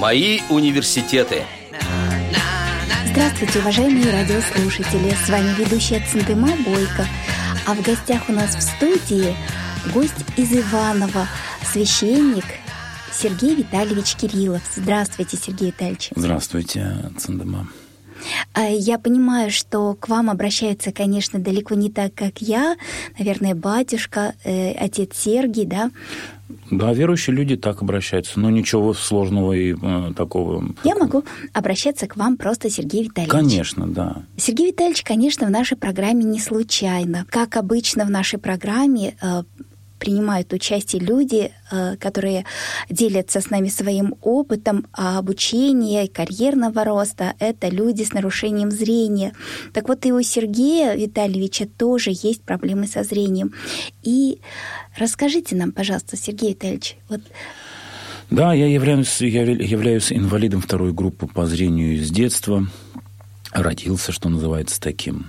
Мои университеты. Здравствуйте, уважаемые радиослушатели. С вами ведущая Центыма Бойко. А в гостях у нас в студии гость из Иванова, священник Сергей Витальевич Кириллов. Здравствуйте, Сергей Витальевич. Здравствуйте, Центыма. А, я понимаю, что к вам обращаются, конечно, далеко не так, как я, наверное, батюшка, э, отец Сергий, да? Да, верующие люди так обращаются, но ничего сложного и э, такого. Я могу обращаться к вам просто, Сергей Витальевич. Конечно, да. Сергей Витальевич, конечно, в нашей программе не случайно. Как обычно в нашей программе э, принимают участие люди, э, которые делятся с нами своим опытом обучения и карьерного роста. Это люди с нарушением зрения. Так вот, и у Сергея Витальевича тоже есть проблемы со зрением. И расскажите нам, пожалуйста, Сергей Витальевич, вот да, я являюсь, я являюсь инвалидом второй группы по зрению с детства. Родился, что называется, таким.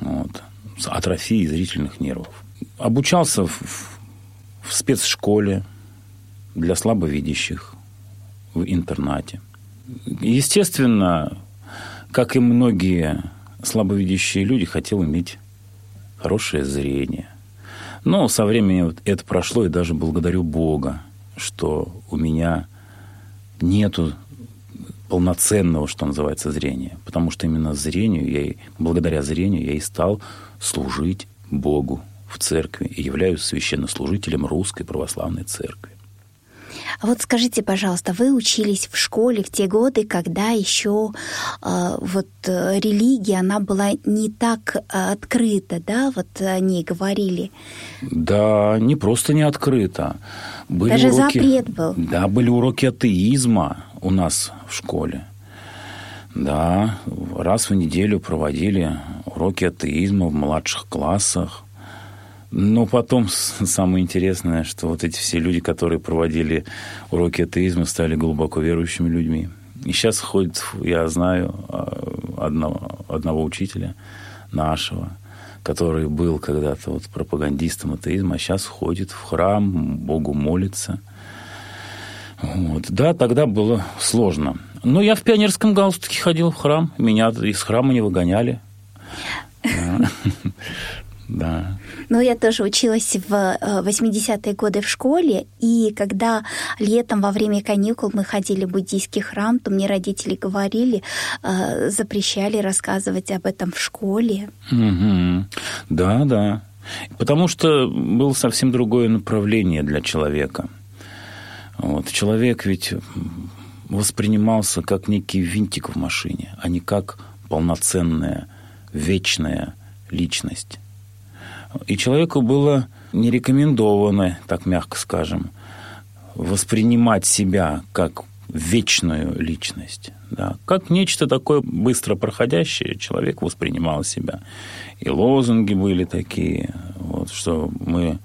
Вот, с атрофией зрительных нервов. Обучался в в спецшколе для слабовидящих в интернате. Естественно, как и многие слабовидящие люди, хотел иметь хорошее зрение. Но со временем это прошло, и даже благодарю Бога, что у меня нету полноценного, что называется, зрения. Потому что именно зрению, я и, благодаря зрению я и стал служить Богу в церкви и являюсь священнослужителем Русской Православной Церкви. А вот скажите, пожалуйста, вы учились в школе в те годы, когда еще э, вот религия, она была не так э, открыта, да, вот о ней говорили? Да, не просто не открыта. Были Даже уроки, запрет был. Да, были уроки атеизма у нас в школе. Да, раз в неделю проводили уроки атеизма в младших классах. Но потом самое интересное, что вот эти все люди, которые проводили уроки атеизма, стали глубоко верующими людьми. И сейчас ходит, я знаю а, одного, одного учителя нашего, который был когда-то вот пропагандистом атеизма, а сейчас ходит в храм, Богу молится. Вот. Да, тогда было сложно. Но я в пионерском галстуке ходил в храм, меня из храма не выгоняли. Да. Ну, я тоже училась в 80-е э, годы в школе, и когда летом во время каникул мы ходили в буддийский храм, то мне родители говорили, э, запрещали рассказывать об этом в школе. Угу. Да, да. Потому что было совсем другое направление для человека. Вот. Человек ведь воспринимался как некий винтик в машине, а не как полноценная, вечная личность. И человеку было не рекомендовано, так мягко скажем, воспринимать себя как вечную личность. Да. Как нечто такое быстро проходящее, человек воспринимал себя. И лозунги были такие, вот, что мы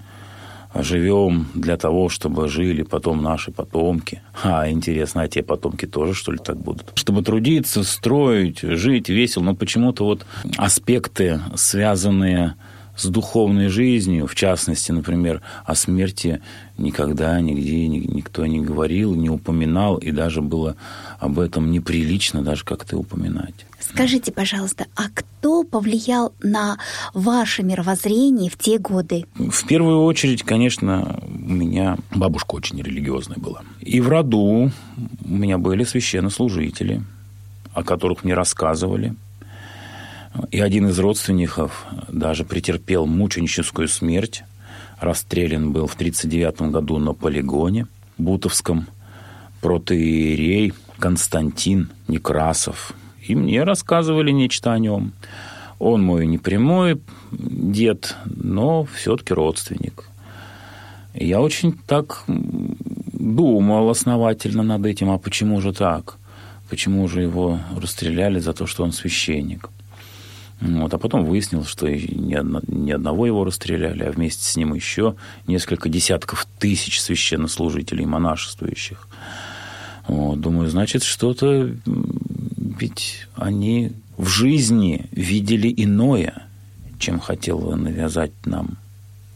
живем для того, чтобы жили потом наши потомки. А, интересно, а те потомки тоже, что ли, так будут? Чтобы трудиться, строить, жить весело, но почему-то вот аспекты, связанные с духовной жизнью, в частности, например, о смерти никогда нигде никто не говорил, не упоминал, и даже было об этом неприлично даже как-то упоминать. Скажите, пожалуйста, а кто повлиял на ваше мировоззрение в те годы? В первую очередь, конечно, у меня бабушка очень религиозная была. И в роду у меня были священнослужители, о которых мне рассказывали. И один из родственников даже претерпел мученическую смерть. Расстрелян был в 1939 году на полигоне Бутовском. Протеерей Константин Некрасов. И мне рассказывали нечто о нем. Он мой не прямой дед, но все-таки родственник. Я очень так думал основательно над этим, а почему же так? Почему же его расстреляли за то, что он священник? Вот, а потом выяснилось, что ни, одно, ни одного его расстреляли, а вместе с ним еще несколько десятков тысяч священнослужителей, монашествующих. Вот, думаю, значит, что-то ведь они в жизни видели иное, чем хотела навязать нам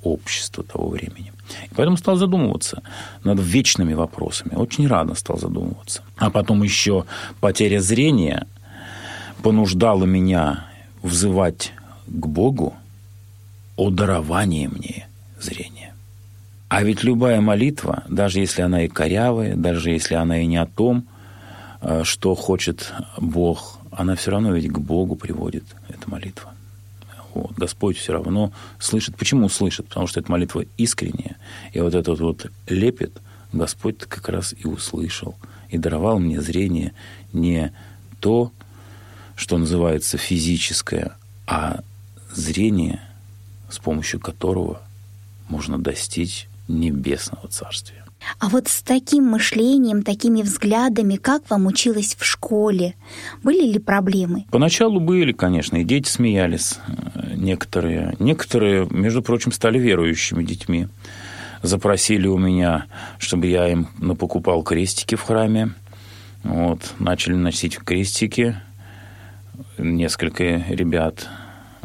общества того времени. И поэтому стал задумываться над вечными вопросами. Очень рано стал задумываться. А потом еще потеря зрения понуждала меня взывать к Богу о даровании мне зрения. А ведь любая молитва, даже если она и корявая, даже если она и не о том, э, что хочет Бог, она все равно ведь к Богу приводит, эта молитва. Вот. Господь все равно слышит. Почему слышит? Потому что эта молитва искренняя. И вот этот вот лепет Господь как раз и услышал. И даровал мне зрение не то, что называется физическое, а зрение, с помощью которого можно достичь небесного царствия. А вот с таким мышлением, такими взглядами, как вам училось в школе? Были ли проблемы? Поначалу были, конечно, и дети смеялись э, некоторые. Некоторые, между прочим, стали верующими детьми. Запросили у меня, чтобы я им покупал крестики в храме. Вот, начали носить крестики несколько ребят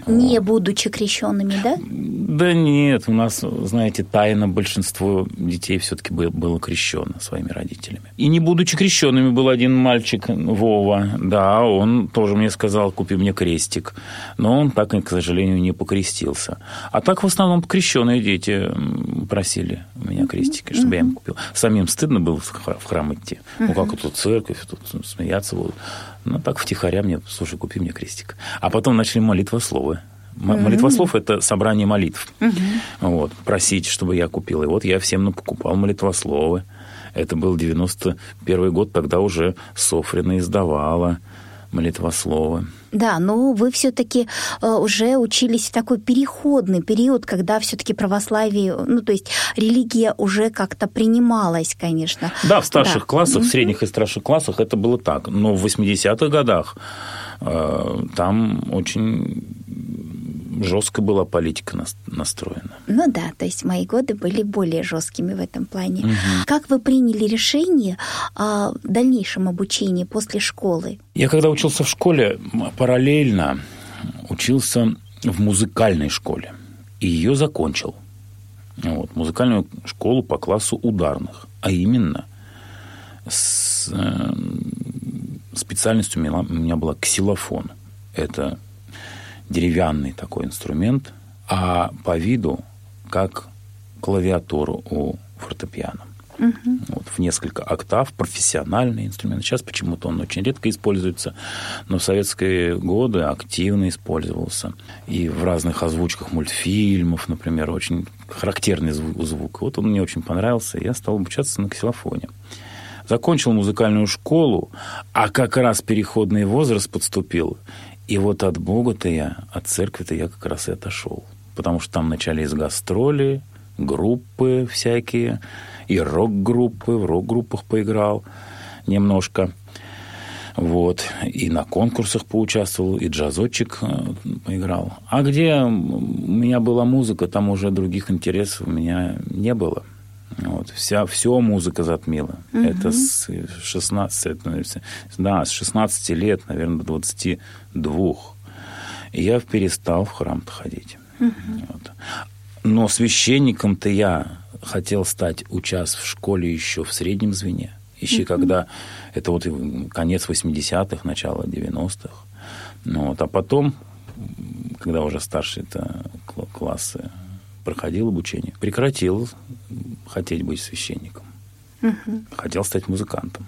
не будучи крещенными, да? Да нет, у нас, знаете, тайно большинство детей все-таки было крещено своими родителями. И не будучи крещенными, был один мальчик, Вова, да, он тоже мне сказал, купи мне крестик. Но он так, к сожалению, не покрестился. А так в основном крещенные дети просили у меня крестики, чтобы я им купил. Самим стыдно было в храм идти. Ну, как тут церковь, тут смеяться будут. Ну, так втихаря мне, слушай, купи мне крестик. А потом начали молитвословы. Молитвослов mm-hmm. – это собрание молитв. Mm-hmm. Вот, просить, чтобы я купил. И вот я всем покупал молитвословы. Это был 91 год, тогда уже Софрина издавала молитвословы. Да, но вы все-таки э, уже учились в такой переходный период, когда все-таки православие, ну то есть религия уже как-то принималась, конечно. Да, в старших да. классах, в средних и старших классах это было так. Но в 80-х годах э, там очень жестко была политика настроена. Ну да, то есть мои годы были более жесткими в этом плане. Угу. Как вы приняли решение о дальнейшем обучении после школы? Я когда учился в школе, параллельно учился в музыкальной школе. И ее закончил. Вот, музыкальную школу по классу ударных. А именно с, э, специальностью у меня, у меня была ксилофон. Это деревянный такой инструмент, а по виду как клавиатуру у фортепиано. Угу. Вот, в несколько октав, профессиональный инструмент. Сейчас почему-то он очень редко используется, но в советские годы активно использовался. И в разных озвучках мультфильмов, например, очень характерный звук. звук. Вот он мне очень понравился, и я стал обучаться на ксилофоне. Закончил музыкальную школу, а как раз переходный возраст подступил, и вот от Бога-то я, от церкви-то я как раз и отошел. Потому что там начались гастроли, группы всякие, и рок-группы, в рок-группах поиграл немножко. Вот. И на конкурсах поучаствовал, и джазочек э, поиграл. А где у меня была музыка, там уже других интересов у меня не было. Вот, вся, все музыка затмила. Угу. Это с 16, да, с 16 лет, наверное, до 22. И я перестал в храм ходить. Угу. Вот. Но священником-то я хотел стать, участь в школе еще в среднем звене. Еще угу. когда это вот конец 80-х, начало 90-х. Ну, вот, а потом, когда уже старшие классы проходил обучение, прекратил хотеть быть священником. Угу. Хотел стать музыкантом.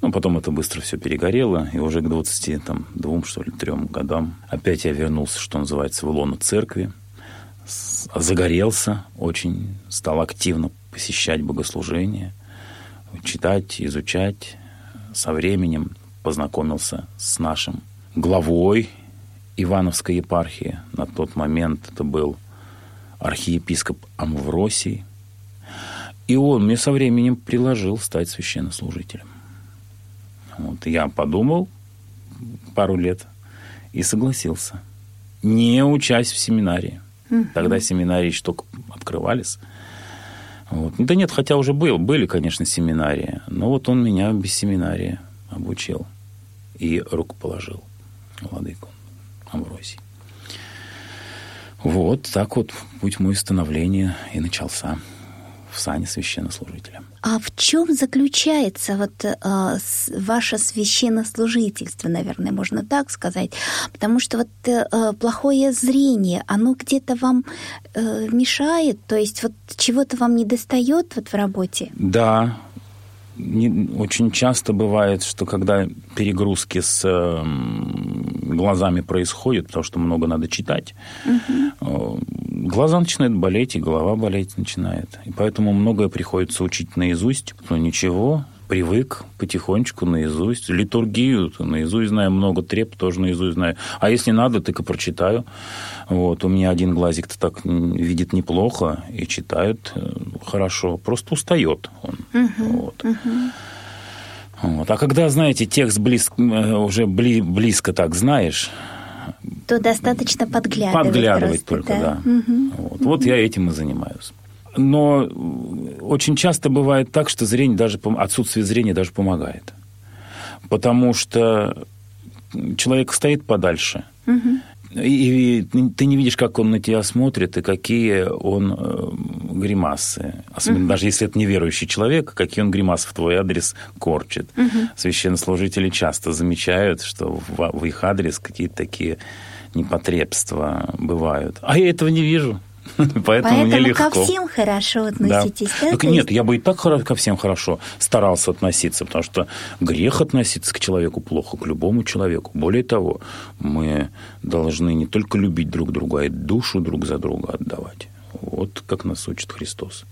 Но потом это быстро все перегорело, и уже к 22, что ли, трем годам опять я вернулся, что называется, в лоно церкви, загорелся очень, стал активно посещать богослужения, читать, изучать. Со временем познакомился с нашим главой Ивановской епархии. На тот момент это был архиепископ Амвросий. И он мне со временем приложил стать священнослужителем. Вот, я подумал пару лет и согласился. Не учась в семинарии. Угу. Тогда семинарии еще только открывались. Вот. Да нет, хотя уже был, были, конечно, семинарии. Но вот он меня без семинария обучил и рукоположил, владыку Амвросий. Вот так вот путь мой становления и начался в сане священнослужителя. А в чем заключается вот э, ваше священнослужительство, наверное, можно так сказать? Потому что вот э, плохое зрение, оно где-то вам э, мешает, то есть вот чего-то вам не достает вот в работе? Да, не, очень часто бывает, что когда перегрузки с э, глазами происходят, потому что много надо читать, угу. э, глаза начинают болеть, и голова болеть начинает. И поэтому многое приходится учить наизусть. Но ничего, привык потихонечку наизусть. Литургию наизусть знаю, много треп тоже наизусть знаю. А если надо, так и прочитаю. Вот. У меня один глазик-то так видит неплохо и читает э, хорошо. Просто устает. Угу, вот. Угу. Вот. А когда, знаете, текст близ, э, уже бли, близко так знаешь, то достаточно подглядывать. Подглядывать просто, только, да. да. Угу. Вот. вот я этим и занимаюсь. Но очень часто бывает так, что зрение даже, отсутствие зрения даже помогает. Потому что человек стоит подальше, угу. И, и ты не видишь, как он на тебя смотрит, и какие он э, гримасы. Особенно угу. даже если это неверующий человек, какие он гримасы в твой адрес корчит. Угу. Священнослужители часто замечают, что в, в их адрес какие-то такие непотребства бывают. А я этого не вижу. Поэтому, Поэтому мне легко. ко всем хорошо относитесь, да? да? Так нет, я бы и так ко всем хорошо старался относиться, потому что грех относиться к человеку плохо, к любому человеку. Более того, мы должны не только любить друг друга, а и душу друг за друга отдавать. Вот как нас учит Христос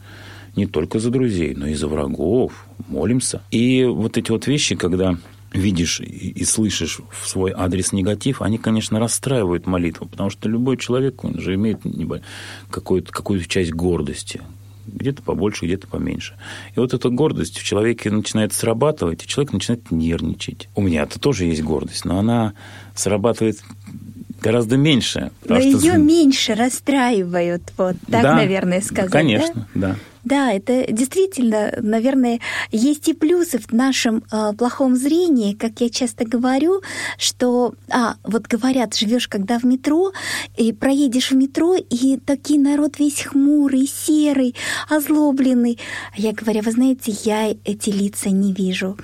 не только за друзей, но и за врагов, молимся. И вот эти вот вещи, когда видишь и слышишь в свой адрес негатив, они, конечно, расстраивают молитву, потому что любой человек, он же имеет какую-то, какую-то часть гордости, где-то побольше, где-то поменьше. И вот эта гордость в человеке начинает срабатывать, и человек начинает нервничать. У меня это тоже есть гордость, но она срабатывает гораздо меньше. Но ее что... меньше расстраивают, вот так, да, наверное, сказать. Конечно, да. да. Да, это действительно, наверное, есть и плюсы в нашем э, плохом зрении, как я часто говорю, что, а, вот говорят, живешь когда в метро, и проедешь в метро, и такой народ весь хмурый, серый, озлобленный. А я говорю, вы знаете, я эти лица не вижу.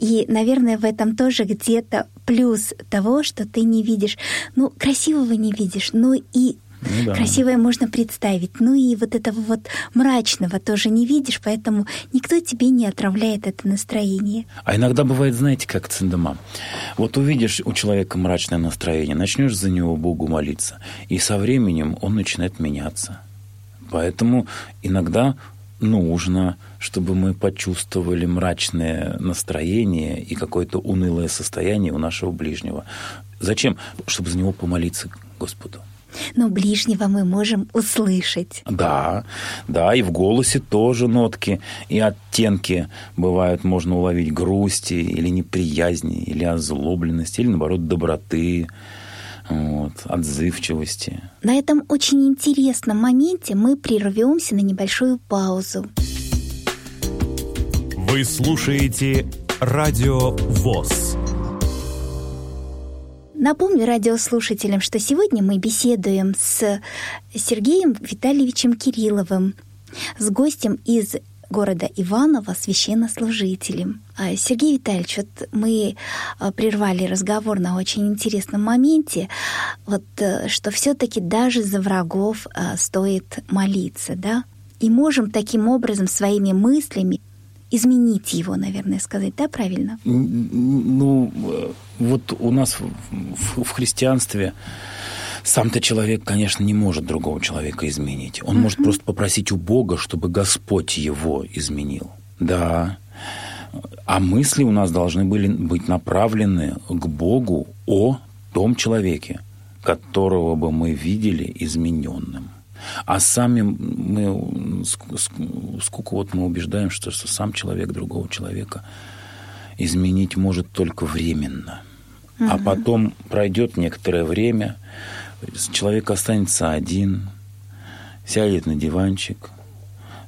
И, наверное, в этом тоже где-то плюс того, что ты не видишь, ну, красивого не видишь, но и ну, да. красивое можно представить. Ну и вот этого вот мрачного тоже не видишь, поэтому никто тебе не отравляет это настроение. А иногда бывает, знаете, как циндема. Вот увидишь у человека мрачное настроение, начнешь за него Богу молиться, и со временем он начинает меняться. Поэтому иногда нужно, чтобы мы почувствовали мрачное настроение и какое-то унылое состояние у нашего ближнего. Зачем? Чтобы за него помолиться Господу но ближнего мы можем услышать. Да, да, и в голосе тоже нотки и оттенки бывают, можно уловить грусти или неприязни, или озлобленности, или, наоборот, доброты, вот, отзывчивости. На этом очень интересном моменте мы прервемся на небольшую паузу. Вы слушаете «Радио ВОЗ». Напомню радиослушателям, что сегодня мы беседуем с Сергеем Витальевичем Кирилловым, с гостем из города Иваново, священнослужителем. А, Сергей Витальевич, вот мы а, прервали разговор на очень интересном моменте, вот, э, что все-таки даже за врагов а, стоит молиться, да? И можем таким образом своими мыслями изменить его, наверное, сказать, да, правильно? Ну, вот у нас в, в христианстве сам-то человек, конечно, не может другого человека изменить. Он uh-huh. может просто попросить у Бога, чтобы Господь его изменил. Да. А мысли у нас должны были быть направлены к Богу о том человеке, которого бы мы видели измененным. А сами мы, сколько вот мы убеждаем, что, что сам человек другого человека изменить может только временно. Угу. А потом пройдет некоторое время, человек останется один, сядет на диванчик,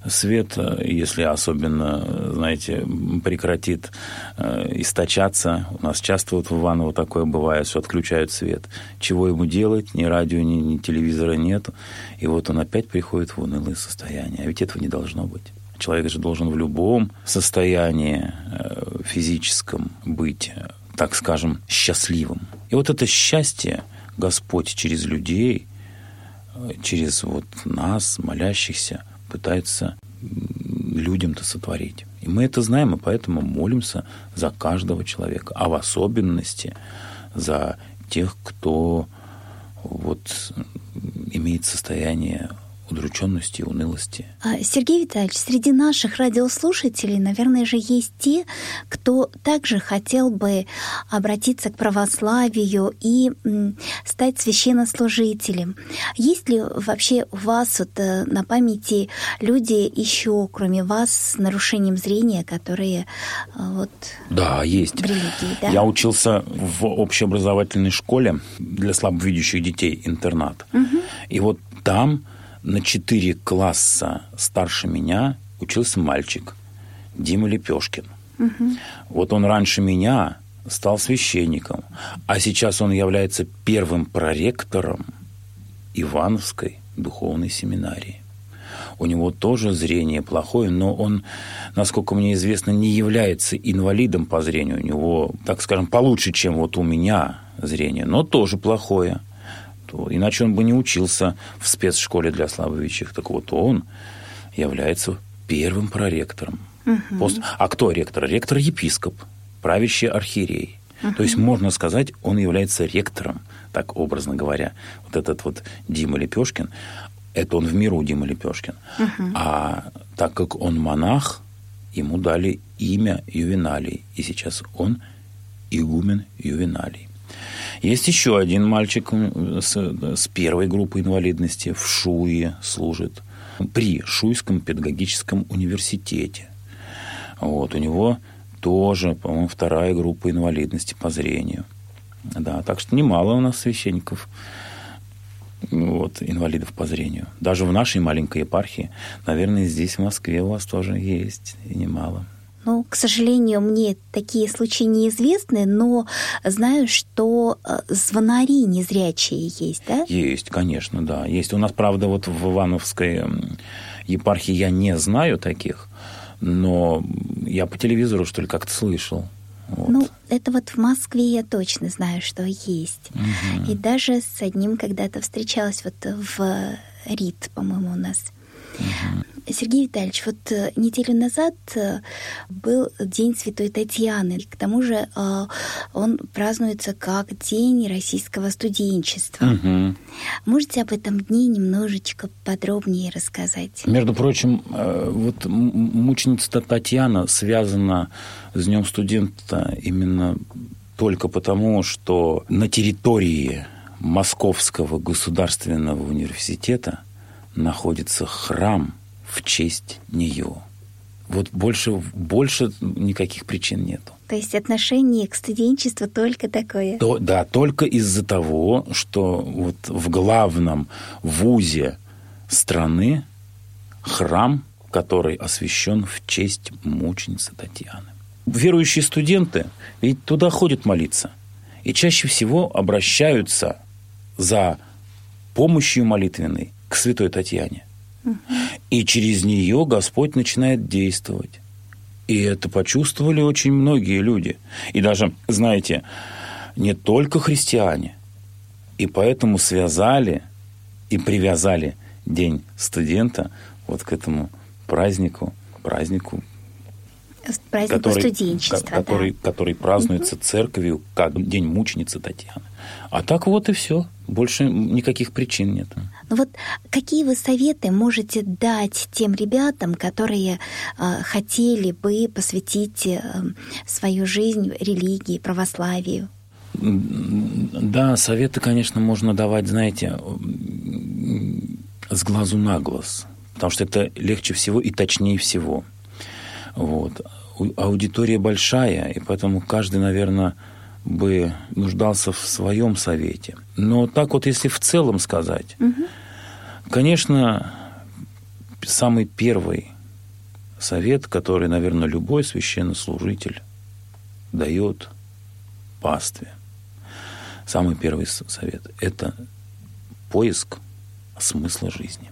свет, э, если особенно, знаете, прекратит э, источаться, у нас часто вот в Иваново такое бывает, что отключают свет. Чего ему делать? Ни радио, ни, ни телевизора нет. И вот он опять приходит в унылое состояние. А ведь этого не должно быть. Человек же должен в любом состоянии э, физическом быть, так скажем, счастливым. И вот это счастье Господь через людей, через вот нас, молящихся, пытается людям-то сотворить. И мы это знаем, и поэтому молимся за каждого человека, а в особенности за тех, кто вот имеет состояние удрученности и унылости. А, Сергей Витальевич, среди наших радиослушателей, наверное же, есть те, кто также хотел бы обратиться к православию и стать священнослужителем. Есть ли вообще у вас вот э, на памяти люди еще, кроме вас, с нарушением зрения, которые э, вот да, есть. в религии? Да? Я учился в общеобразовательной школе для слабовидящих детей, интернат. Угу. И вот там на четыре класса старше меня учился мальчик Дима Лепешкин. Угу. Вот он раньше меня стал священником, а сейчас он является первым проректором Ивановской духовной семинарии. У него тоже зрение плохое, но он, насколько мне известно, не является инвалидом по зрению. У него, так скажем, получше, чем вот у меня зрение, но тоже плохое то иначе он бы не учился в спецшколе для слабовидящих. Так вот он является первым проректором. Угу. Пост... А кто ректор? Ректор епископ, правящий архиерей. Угу. То есть, можно сказать, он является ректором, так образно говоря. Вот этот вот Дима Лепешкин, это он в миру Дима Лепешкин. Угу. А так как он монах, ему дали имя Ювеналий. И сейчас он игумен Ювеналий. Есть еще один мальчик с, с первой группы инвалидности в Шуе служит при Шуйском педагогическом университете. Вот, у него тоже, по-моему, вторая группа инвалидности по зрению. Да, так что немало у нас священников вот, инвалидов по зрению. Даже в нашей маленькой епархии, наверное, здесь, в Москве, у вас тоже есть немало. Ну, к сожалению, мне такие случаи неизвестны, но знаю, что э, звонари незрячие есть, да? Есть, конечно, да. Есть. У нас, правда, вот в Ивановской епархии я не знаю таких, но я по телевизору, что ли, как-то слышал. Вот. Ну, это вот в Москве я точно знаю, что есть. Угу. И даже с одним когда-то встречалась вот в РИТ, по-моему, у нас. Сергей Витальевич, вот э, неделю назад э, был День Святой Татьяны. К тому же э, он празднуется как День российского студенчества. Угу. Можете об этом дне немножечко подробнее рассказать? Между прочим, вот мученица Татьяна связана с Днем студента именно только потому, что на территории Московского государственного университета находится храм в честь нее. Вот больше, больше никаких причин нету. То есть отношение к студенчеству только такое? То, да, только из-за того, что вот в главном вузе страны храм, который освящен в честь мученицы Татьяны. Верующие студенты ведь туда ходят молиться. И чаще всего обращаются за помощью молитвенной к святой Татьяне. И через нее Господь начинает действовать. И это почувствовали очень многие люди. И даже, знаете, не только христиане. И поэтому связали и привязали День студента вот к этому празднику, празднику, празднику который, студенчества, который, да. который празднуется угу. церковью как День мученицы Татьяны. А так вот и все. Больше никаких причин нет. Ну вот какие вы советы можете дать тем ребятам, которые э, хотели бы посвятить э, свою жизнь религии, православию? Да, советы, конечно, можно давать, знаете, с глазу на глаз, потому что это легче всего и точнее всего. Вот. Аудитория большая, и поэтому каждый, наверное, бы нуждался в своем совете. Но так вот, если в целом сказать, угу. конечно, самый первый совет, который, наверное, любой священнослужитель дает пастве. Самый первый совет – это поиск смысла жизни.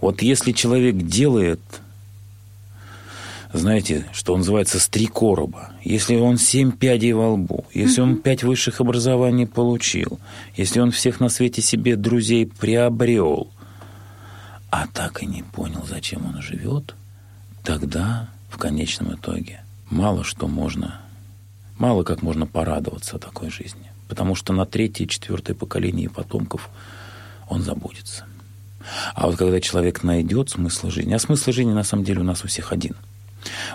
Вот если человек делает, знаете, что называется, с три короба, если он семь пядей во лбу, если он пять высших образований получил, если он всех на свете себе друзей приобрел, а так и не понял, зачем он живет, тогда в конечном итоге мало что можно, мало как можно порадоваться такой жизни. Потому что на третье четвертое поколение потомков он забудется. А вот когда человек найдет смысл жизни, а смысл жизни на самом деле у нас у всех один.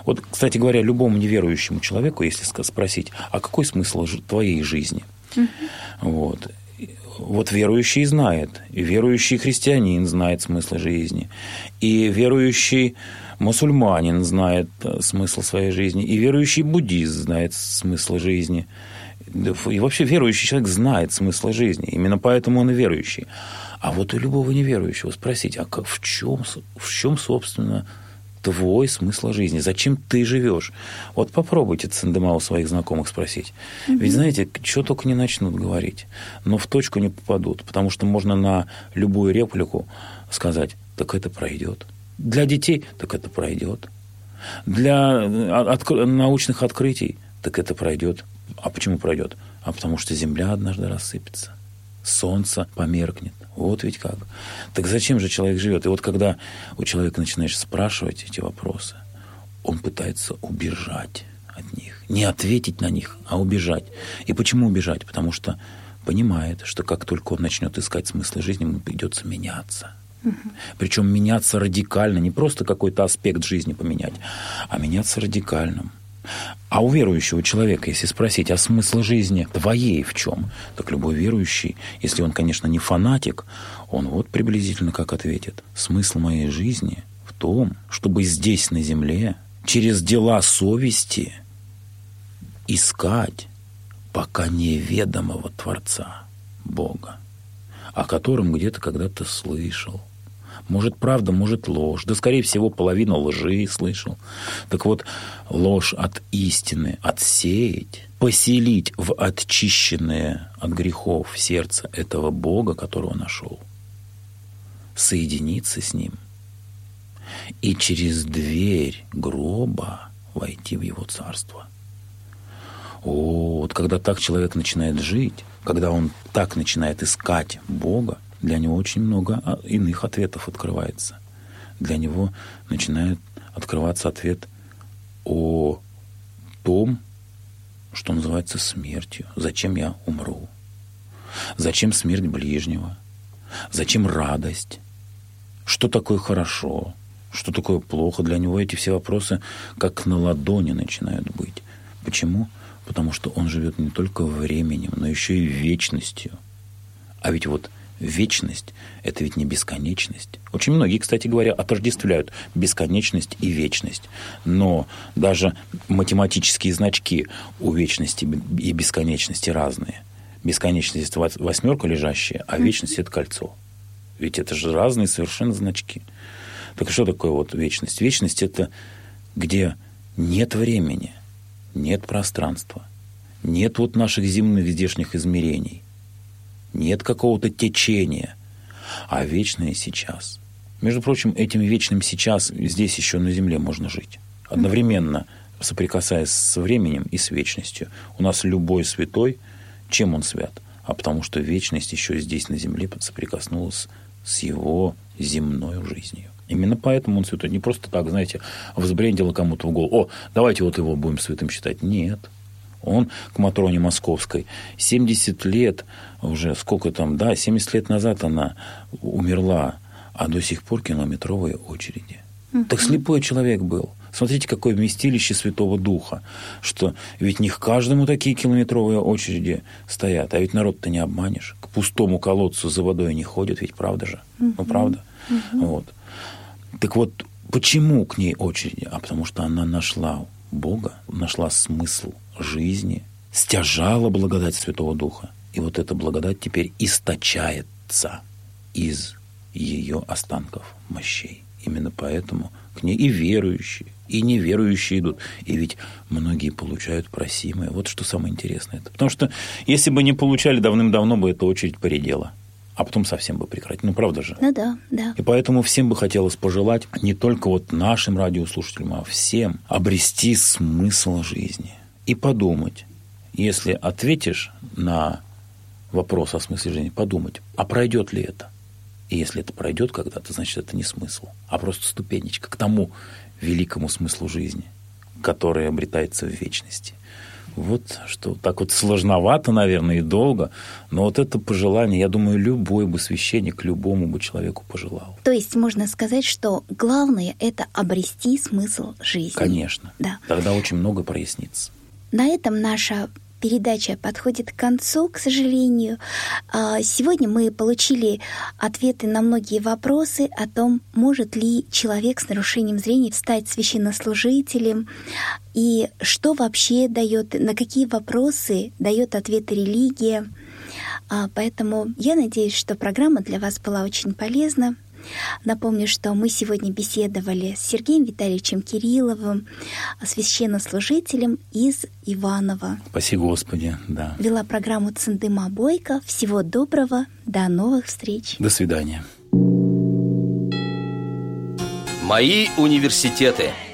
Вот, кстати говоря, любому неверующему человеку, если спросить, а какой смысл твоей жизни? Угу. Вот. Вот верующий знает, и верующий христианин знает смысл жизни, и верующий мусульманин знает э, смысл своей жизни, и верующий буддист знает смысл жизни. И вообще верующий человек знает смысл жизни. Именно поэтому он и верующий. А вот у любого неверующего спросить, а как, в, чем, в чем, собственно, твой смысл жизни? Зачем ты живешь? Вот попробуйте Цендема у своих знакомых спросить. Mm-hmm. Ведь, знаете, что только не начнут говорить, но в точку не попадут, потому что можно на любую реплику сказать, так это пройдет. Для детей, так это пройдет. Для от, научных открытий, так это пройдет. А почему пройдет? А потому что Земля однажды рассыпется солнце померкнет. Вот ведь как. Так зачем же человек живет? И вот когда у человека начинаешь спрашивать эти вопросы, он пытается убежать от них. Не ответить на них, а убежать. И почему убежать? Потому что понимает, что как только он начнет искать смысл жизни, ему придется меняться. Угу. Причем меняться радикально, не просто какой-то аспект жизни поменять, а меняться радикальным. А у верующего человека, если спросить, а смысл жизни твоей в чем, так любой верующий, если он, конечно, не фанатик, он вот приблизительно как ответит. Смысл моей жизни в том, чтобы здесь, на земле, через дела совести искать пока неведомого Творца, Бога, о котором где-то когда-то слышал – может, правда, может, ложь. Да, скорее всего, половину лжи слышал. Так вот, ложь от истины отсеять, поселить в очищенное от грехов сердце этого Бога, которого нашел, соединиться с Ним и через дверь гроба войти в Его Царство. О, вот когда так человек начинает жить, когда он так начинает искать Бога, для него очень много а, иных ответов открывается. Для него начинает открываться ответ о том, что называется смертью. Зачем я умру? Зачем смерть ближнего? Зачем радость? Что такое хорошо? Что такое плохо? Для него эти все вопросы как на ладони начинают быть. Почему? Потому что он живет не только временем, но еще и вечностью. А ведь вот вечность – это ведь не бесконечность. Очень многие, кстати говоря, отождествляют бесконечность и вечность. Но даже математические значки у вечности и бесконечности разные. Бесконечность – это восьмерка лежащая, а вечность – это кольцо. Ведь это же разные совершенно значки. Так что такое вот вечность? Вечность – это где нет времени, нет пространства, нет вот наших земных здешних измерений нет какого-то течения, а вечное сейчас. Между прочим, этим вечным сейчас здесь еще на Земле можно жить. Одновременно соприкасаясь с временем и с вечностью. У нас любой святой, чем он свят? А потому что вечность еще здесь на Земле соприкоснулась с его земной жизнью. Именно поэтому он святой. Не просто так, знаете, взбрендило кому-то в голову. О, давайте вот его будем святым считать. Нет. Он к Матроне Московской 70 лет уже, сколько там, да, 70 лет назад она умерла, а до сих пор километровые очереди. Угу. Так слепой человек был. Смотрите, какое вместилище Святого Духа, что ведь не к каждому такие километровые очереди стоят, а ведь народ-то не обманешь. К пустому колодцу за водой не ходят, ведь правда же? Угу. Ну, правда? Угу. Вот. Так вот, почему к ней очереди? А потому что она нашла Бога, нашла смысл жизни, стяжала благодать Святого Духа. И вот эта благодать теперь источается из ее останков, мощей. Именно поэтому к ней и верующие, и неверующие идут. И ведь многие получают просимое. Вот что самое интересное. Потому что если бы не получали, давным-давно бы эта очередь поредела. А потом совсем бы прекратить. Ну, правда же? Ну да, да. И поэтому всем бы хотелось пожелать, не только вот нашим радиослушателям, а всем, обрести смысл жизни. И подумать, если ответишь на вопрос о смысле жизни, подумать, а пройдет ли это? И если это пройдет когда-то, значит, это не смысл, а просто ступенечка к тому великому смыслу жизни, который обретается в вечности. Вот что так вот сложновато, наверное, и долго, но вот это пожелание, я думаю, любой бы священник любому бы человеку пожелал. То есть можно сказать, что главное — это обрести смысл жизни. Конечно. Да. Тогда очень много прояснится. На этом наша передача подходит к концу, к сожалению. А, сегодня мы получили ответы на многие вопросы о том, может ли человек с нарушением зрения стать священнослужителем, и что вообще дает, на какие вопросы дает ответы религия. А, поэтому я надеюсь, что программа для вас была очень полезна. Напомню, что мы сегодня беседовали с Сергеем Витальевичем Кирилловым, священнослужителем из Иванова. Спаси Господи, да. Вела программу Цендыма Бойко. Всего доброго, до новых встреч. До свидания. Мои университеты –